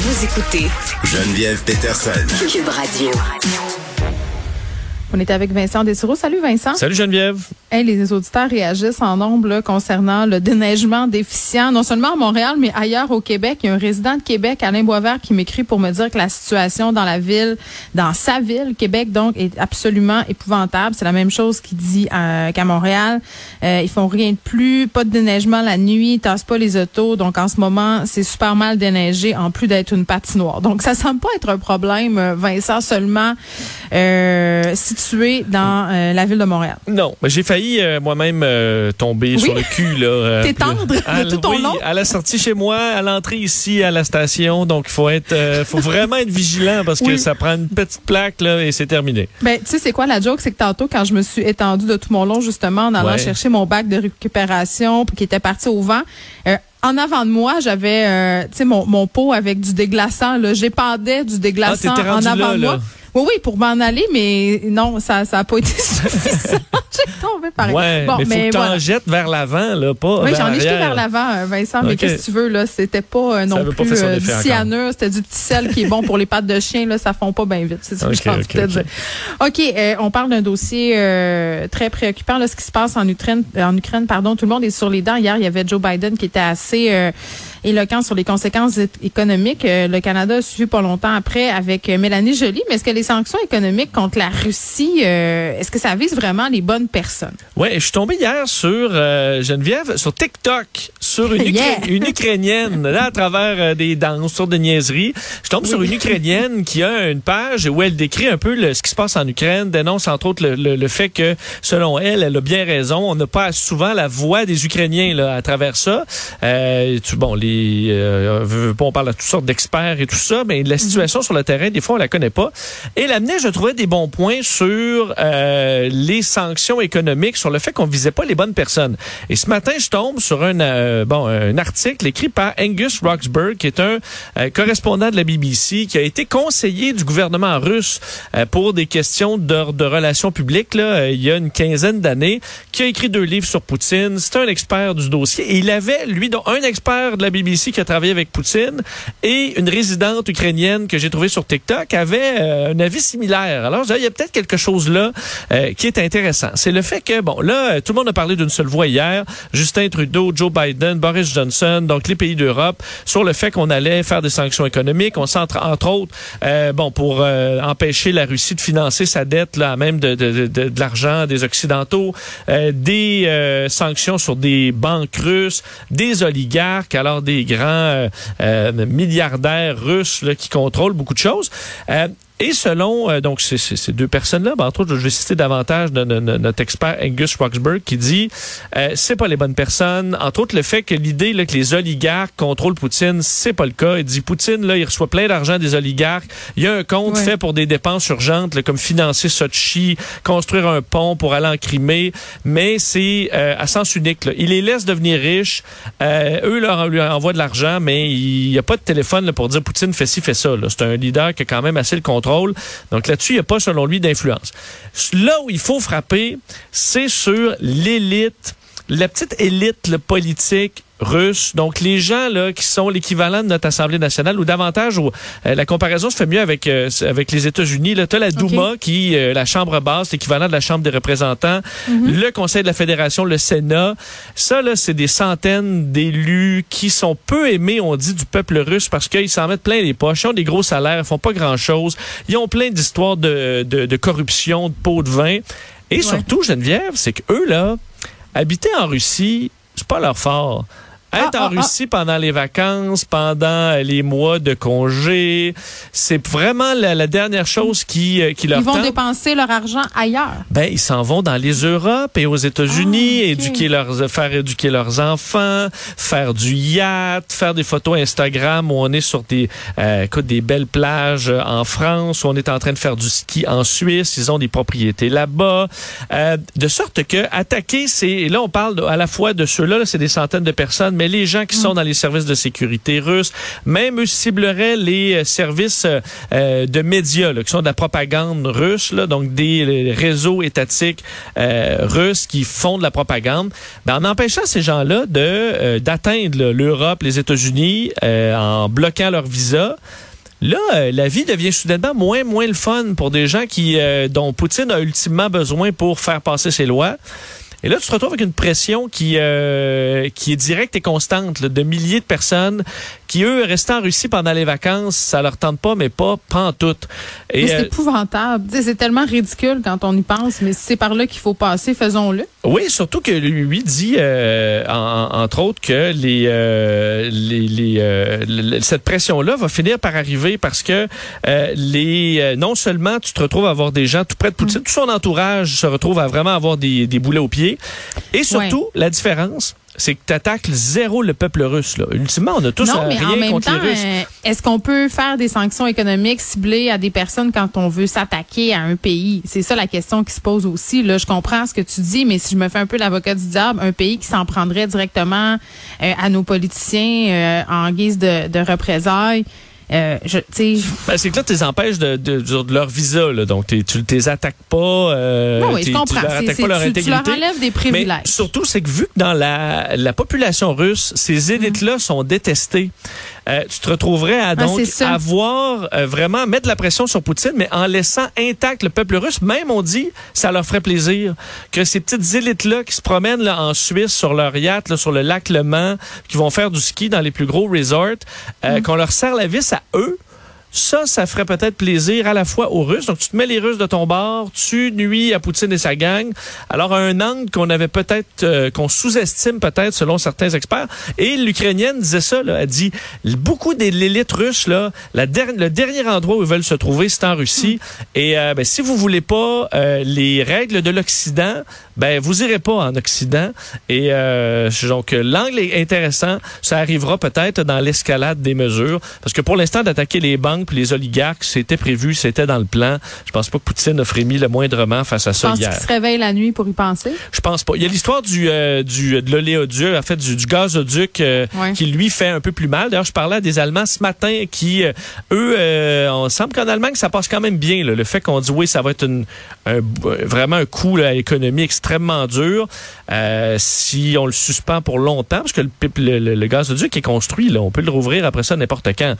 Vous écoutez Geneviève Peterson. Cube Radio. On est avec Vincent Dessureau. Salut Vincent. Salut Geneviève. Hey, les auditeurs réagissent en nombre là, concernant le déneigement déficient, non seulement à Montréal, mais ailleurs au Québec. Il y a un résident de Québec, Alain Boisvert, qui m'écrit pour me dire que la situation dans la ville, dans sa ville, Québec, donc, est absolument épouvantable. C'est la même chose qu'il dit euh, qu'à Montréal. Euh, ils font rien de plus, pas de déneigement la nuit, ils tassent pas les autos. Donc, en ce moment, c'est super mal déneigé, en plus d'être une patinoire. Donc, ça semble pas être un problème, euh, Vincent, seulement euh, situé dans euh, la ville de Montréal. Non, j'ai failli euh, moi-même euh, tomber Oui. sur le cul là. euh, T'es tendre de à- tout ton oui, long. à la sortie chez moi, à l'entrée ici à la station, donc il faut être, euh, faut vraiment être vigilant parce que ça prend une petite plaque là et c'est terminé. Ben, tu sais, c'est quoi la joke? C'est que tantôt, quand je me suis étendue de tout mon long, justement, en allant Ouais. chercher mon bac de récupération, qui était parti au vent, euh, en avant de moi, j'avais, euh, tu sais, mon, mon pot avec du déglaçant, là. J'épandais du déglaçant Ah, t'étais en avant là, de moi. là. Oui, oui, pour m'en aller, mais non, ça ça a pas été suffisant. J'ai tombé pareil. Ouais, Bon, mais faut que voilà. jettes vers l'avant là, pas Oui, j'en ai jeté vers l'avant, euh, Vincent, mais qu'est-ce que tu veux, là? C'était pas euh, non plus euh, du cyanure, c'était du petit sel qui est bon pour les pattes de chien, là, ça fond pas bien vite. C'est ça que Ok, j'ai envie ok, de te ok. dire. OK, euh, on parle d'un dossier euh, très préoccupant, là, ce qui se passe en Ukraine, euh, en Ukraine, pardon. Tout le monde est sur les dents. Hier, il y avait Joe Biden qui était assez euh, éloquent sur les conséquences économiques. Euh, le Canada a suivi pas longtemps après avec euh, Mélanie Joly. Mais est-ce que les sanctions économiques contre la Russie, euh, est-ce que ça vise vraiment les bonnes personnes? Ouais, je suis tombé hier sur Geneviève, sur TikTok, sur une, Yeah. une Ukrainienne, là, à travers euh, des danses, sortes de niaiseries. Je tombe sur une Ukrainienne qui a une page où elle décrit un peu le- ce qui se passe en Ukraine, dénonce entre autres le, le- le fait que, selon elle, elle a bien raison, on n'a pas souvent la voix des Ukrainiens là, à travers ça. Euh, tu- bon, les, euh, on parle à toutes sortes d'experts et tout ça, mais la situation sur le terrain, des fois, on la connaît pas. Et elle amenait, je trouvais, des bons points sur euh, les sanctions économiques, sur le fait qu'on visait pas les bonnes personnes. Et ce matin, je tombe sur un, euh, bon, un article écrit par Angus Roxburgh, qui est un euh, correspondant de la BBC, qui a été conseiller du gouvernement russe euh, pour des questions de, de relations publiques là, euh, il y a une quinzaine d'années, qui a écrit deux livres sur Poutine. C'est un expert du dossier. Et il avait, lui, donc, un expert de la BBC qui a travaillé avec Poutine et une résidente ukrainienne que j'ai trouvée sur TikTok avait un avis similaire. Alors, disais, il y a peut-être quelque chose là euh, qui est intéressant. C'est le fait que, bon, là, tout le monde a parlé d'une seule voix hier. Justin Trudeau, Joe Biden, Boris Johnson, donc les pays d'Europe, sur le fait qu'on allait faire des sanctions économiques. On centre, entre autres, euh, bon, pour euh, empêcher la Russie de financer sa dette, là, même de, de, de, de l'argent des Occidentaux, euh, des sanctions sur des banques russes, des oligarques, alors des grands milliardaires russes là, qui contrôlent beaucoup de choses. Et selon euh, donc ces, ces, ces deux personnes-là, ben, entre autres, je vais citer davantage de, de- de- notre expert Angus Roxburgh qui dit euh, c'est pas les bonnes personnes. Entre autres, le fait que l'idée là, que les oligarques contrôlent Poutine, c'est pas le cas. Il dit Poutine là, il reçoit plein d'argent des oligarques. Il y a un compte Ouais. fait pour des dépenses urgentes, là, comme financer Sochi, construire un pont pour aller en Crimée, mais c'est euh, à sens unique. là. Il les laisse devenir riches. Euh, eux leur lui envoient de l'argent, mais il n'y a pas de téléphone là, pour dire Poutine fait ci, fait ça. là. C'est un leader qui a quand même assez le contrôle. Donc là-dessus, il n'y a pas, selon lui, d'influence. Là où il faut frapper, c'est sur l'élite, la petite élite là, politique russe. Donc les gens là qui sont l'équivalent de notre Assemblée nationale ou davantage où euh, la comparaison se fait mieux avec euh, avec les États-Unis là, tu as la Douma qui euh, la chambre basse, l'équivalent de la Chambre des représentants, le Conseil de la Fédération, le Sénat. Ça là, c'est des centaines d'élus qui sont peu aimés, on dit du peuple russe parce qu'ils s'en mettent plein les poches, ils ont des gros salaires, ils font pas grand-chose. Ils ont plein d'histoires de, de de corruption, de pots de vin et surtout Geneviève, c'est que eux là habiter en Russie, c'est pas leur fort. Être Ah, en ah, ah. Russie pendant les vacances, pendant les mois de congé, c'est vraiment la, la dernière chose qui, euh, qui leur Ils vont tente. dépenser leur argent ailleurs. Ben, ils s'en vont dans les Europes et aux États-Unis, éduquer leurs, faire éduquer leurs enfants, faire du yacht, faire des photos Instagram où on est sur des, euh, écoute, des belles plages euh, en France, où on est en train de faire du ski en Suisse, ils ont des propriétés là-bas, Euh, de sorte que attaquer, c'est, là on parle à la fois de ceux-là, là, c'est des centaines de personnes, mais les gens qui sont dans les services de sécurité russes, même eux cibleraient les euh, services euh, de médias là, qui sont de la propagande russe, là, donc des réseaux étatiques euh, russes qui font de la propagande, ben, en empêchant ces gens-là de d'atteindre l'Europe, les États-Unis, en bloquant leur visa. Là, la vie devient soudainement moins moins le fun pour des gens qui dont Poutine a ultimement besoin pour faire passer ses lois. Et là, tu te retrouves avec une pression qui euh, qui est directe et constante de milliers de personnes qui, eux, restant en Russie pendant les vacances, ça leur tente pas, mais pas, pas en tout. Et, c'est euh, épouvantable. C'est tellement ridicule quand on y pense, mais c'est par là qu'il faut passer, faisons-le. Oui, surtout que lui dit, euh, entre autres, que les, euh, les, les cette pression-là va finir par arriver parce que les non seulement tu te retrouves à avoir des gens tout près de Poutine, mm. tout son entourage se retrouve à vraiment avoir des, des boulets aux pieds, et surtout la différence c'est que tu attaques zéro le peuple russe. Là. Ultimement, on a tous non, mais en même temps, euh, Est-ce qu'on peut faire des sanctions économiques ciblées à des personnes quand on veut s'attaquer à un pays? C'est ça la question qui se pose aussi. Là, je comprends ce que tu dis, mais si je me fais un peu l'avocat du diable, un pays qui s'en prendrait directement euh, à nos politiciens euh, en guise de, de représailles, euh, je, ben, c'est que là, tu les empêches de, de, de, leur visa, là. donc tu ne les attaques pas. Euh, non, oui, je comprends. Tu leur attaques pas leur tu, intégrité. Tu leur enlèves des privilèges. Mais surtout, c'est que vu que dans la, la population russe, ces élites-là mm. sont détestées, euh, tu te retrouverais à donc avoir euh, vraiment mettre la pression sur Poutine, mais en laissant intact le peuple russe. Même on dit, ça leur ferait plaisir que ces petites élites-là qui se promènent là, en Suisse sur leur yacht, là, sur le lac Le Mans, qui vont faire du ski dans les plus gros resorts, euh, mm. qu'on leur serre la vis à eux ça, ça ferait peut-être plaisir à la fois aux Russes. Donc, tu te mets les Russes de ton bord, tu nuis à Poutine et sa gang. Alors, un angle qu'on avait peut-être, euh, qu'on sous-estime peut-être selon certains experts. Et l'Ukrainienne disait ça, là, elle dit, beaucoup de l'élite russe, là, la le dernier endroit où ils veulent se trouver, c'est en Russie. Et euh, ben, si vous voulez pas euh, les règles de l'Occident, ben vous irez pas en Occident. Et donc, l'angle est intéressant. Ça arrivera peut-être dans l'escalade des mesures. Parce que pour l'instant, d'attaquer les banques puis les oligarques, c'était prévu, c'était dans le plan. Je pense pas que Poutine a frémi le moindrement face à ça hier. Pense qu'il se réveille la nuit pour y penser? Je pense pas. Il y a l'histoire du, euh, du de l'oléoduc, en fait, du, du gazoduc euh, qui lui fait un peu plus mal. D'ailleurs, je parlais à des Allemands ce matin qui, euh, eux, on semble qu'en Allemagne, ça passe quand même bien. Là. Le fait qu'on dit oui, ça va être une, un, vraiment un coût à l'économie extrêmement dur si on le suspend pour longtemps, parce que le, le, le, gazoduc est construit, là, on peut le rouvrir après ça n'importe quand.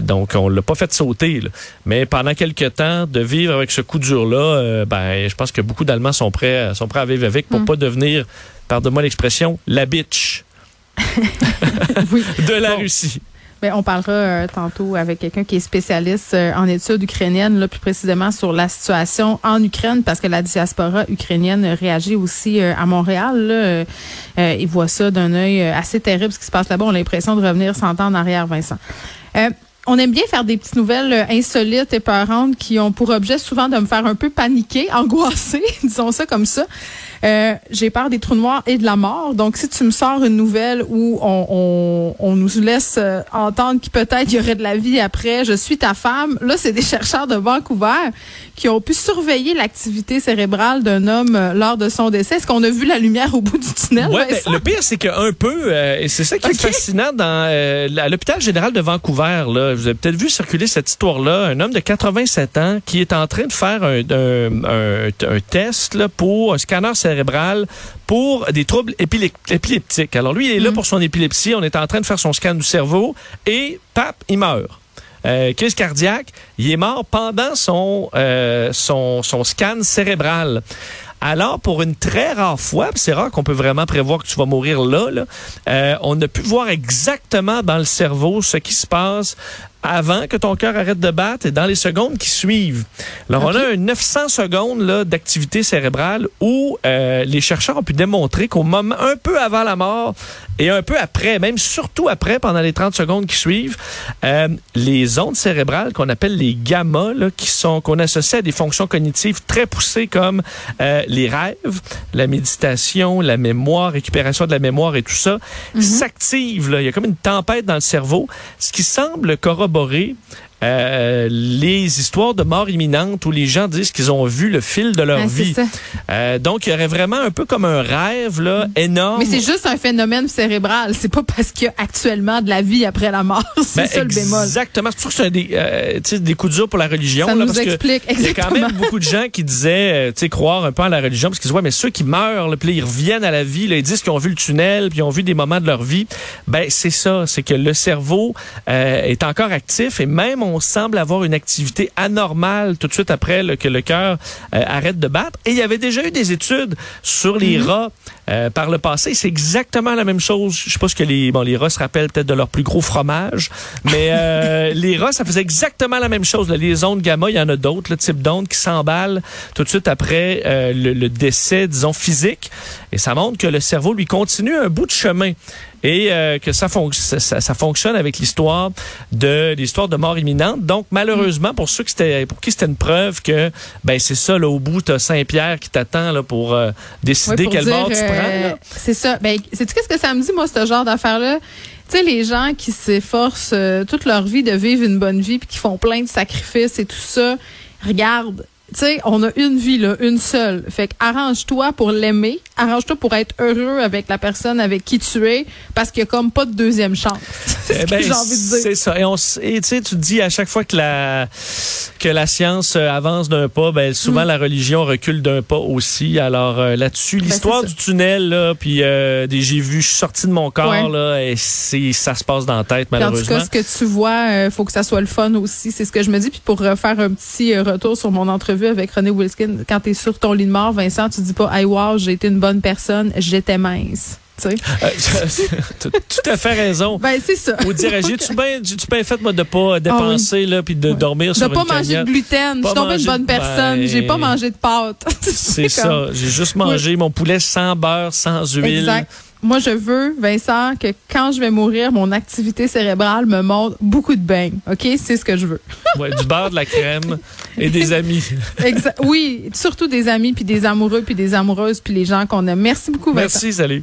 donc, on l'a pas fait sauter. Mais pendant quelques temps, de vivre avec ce coup dur-là, euh, ben, je pense que beaucoup d'Allemands sont prêts, sont prêts à vivre avec pour ne mm. pas devenir, pardonne-moi l'expression, la bitch de la Russie. On parlera euh, tantôt avec quelqu'un qui est spécialiste euh, en études ukrainiennes, là, plus précisément sur la situation en Ukraine, parce que la diaspora ukrainienne réagit aussi à Montréal. Là. ils voient ça d'un œil assez terrible, ce qui se passe là-bas. On a l'impression de revenir 100 ans en arrière, Vincent on aime bien faire des petites nouvelles euh, insolites et peurantes qui ont pour objet souvent de me faire un peu paniquer, angoisser, disons ça comme ça. Euh, j'ai peur des trous noirs et de la mort. Donc, si tu me sors une nouvelle où on, on, nous laisse euh, entendre qu'il peut-être y aurait de la vie après, je suis ta femme. Là, c'est des chercheurs de Vancouver qui ont pu surveiller l'activité cérébrale d'un homme euh, lors de son décès. Est-ce qu'on a vu la lumière au bout du tunnel? Ouais, ben, le pire, c'est qu'un peu, et c'est ça qui est fascinant dans l'hôpital général de Vancouver. Là, vous avez peut-être vu circuler cette histoire-là. Un homme de 87 ans qui est en train de faire un, un, un, test là, pour un scanner cérébral cérébrale pour des troubles épileptiques. Alors lui, il est là mm. pour son épilepsie. On est en train de faire son scan du cerveau et, pap, il meurt. Euh, crise cardiaque, il est mort pendant son, euh, son, son scan cérébral. Alors, pour une très rare fois, c'est rare qu'on peut vraiment prévoir que tu vas mourir là, là euh, on a pu voir exactement dans le cerveau ce qui se passe avant que ton cœur arrête de battre et dans les secondes qui suivent. Alors, on a un 900 secondes là, d'activité cérébrale où euh, les chercheurs ont pu démontrer qu'au moment, un peu avant la mort et un peu après, même surtout après, pendant les 30 secondes qui suivent, euh, les ondes cérébrales qu'on appelle les gamma, là, qui sont qu'on associe à des fonctions cognitives très poussées comme euh, les rêves, la méditation, la mémoire, récupération de la mémoire et tout ça, mm-hmm. s'activent. Il y a comme une tempête dans le cerveau, ce qui semble corroborer corroborer euh, les histoires de mort imminente où les gens disent qu'ils ont vu le fil de leur Ah, vie. Euh, donc, il y aurait vraiment un peu comme un rêve là, énorme. Mais c'est juste un phénomène cérébral. C'est pas parce qu'il y a actuellement de la vie après la mort. C'est Ben, ça le bémol. Exactement. C'est ça que c'est des, euh, des coups durs pour la religion. Ça là, nous parce que explique Il y a quand même beaucoup de gens qui disaient, euh, tu sais, croire un peu à la religion, parce qu'ils disent, ouais, mais ceux qui meurent, là, puis ils reviennent à la vie, là, ils disent qu'ils ont vu le tunnel, puis ils ont vu des moments de leur vie. Ben, c'est ça, c'est que le cerveau euh, est encore actif et même on semble avoir une activité anormale tout de suite après que le cœur euh, arrête de battre. Et il y avait déjà eu des études sur les rats euh, par le passé. C'est exactement la même chose. Je sais pas ce que les bon les rats se rappellent peut-être de leur plus gros fromage, mais euh, les rats ça faisait exactement la même chose. là. Les ondes gamma, il y en a d'autres, le type d'ondes qui s'emballent tout de suite après euh, le, le décès, disons physique, et ça montre que le cerveau lui continue un bout de chemin et euh, que ça, ça, ça- fonctionne avec l'histoire de l'histoire de mort imminente. Donc malheureusement pour ceux qui c'était pour qui c'était une preuve que ben c'est ça là au bout t'as Saint-Pierre qui t'attend là pour euh, Oui, décider pour quel dire, bord tu euh, prends. Là? C'est ça. Ben, sais-tu qu'est-ce que ça me dit, moi, ce genre d'affaires-là? Tu sais, les gens qui s'efforcent euh, toute leur vie de vivre une bonne vie puis qui font plein de sacrifices et tout ça, regarde. Tu sais, on a une vie, là, une seule. Fait que arrange-toi pour l'aimer. Arrange-toi pour être heureux avec la personne avec qui tu es parce qu'il y a comme pas de deuxième chance. C'est ce Eh que ben, j'ai envie de dire. C'est ça. Et on et tu sais, tu te dis à chaque fois que la que la science euh, avance d'un pas, ben souvent la religion recule d'un pas aussi. Alors euh, là-dessus, l'histoire Mm. Ben, c'est du tunnel là, puis euh, des j'ai vu, je suis sorti de mon corps Ouais. là, et c'est ça se passe dans la tête Puis en tout malheureusement. cas, ce que tu vois, euh, faut que ça soit le fun aussi. C'est ce que je me dis. Puis pour refaire un petit retour sur mon entrevue avec René Wilskin, quand tu es sur ton lit de mort, Vincent, tu dis pas Hey wow, j'ai été une bonne personne, j'étais mince. Tu sais? Euh, tout à fait raison. Ben, c'est ça. Ou dire, j'ai-tu bien bien fait, moi, de pas dépenser, là, puis de dormir De sur pas une manger de cagnotte? gluten. Je Pas suis tombée une bonne de- personne. ben, J'ai pas mangé de pâtes. C'est comme- ça. J'ai juste mangé mon poulet sans beurre, sans huile. Exact. Moi, je veux, Vincent, que quand je vais mourir, mon activité cérébrale me montre beaucoup de bain. OK? C'est ce que je veux. Ouais, du beurre, de la crème et des amis. Exa- oui, surtout des amis, puis des amoureux, puis des amoureuses, puis les gens qu'on aime. Merci beaucoup, Vincent. Merci, salut.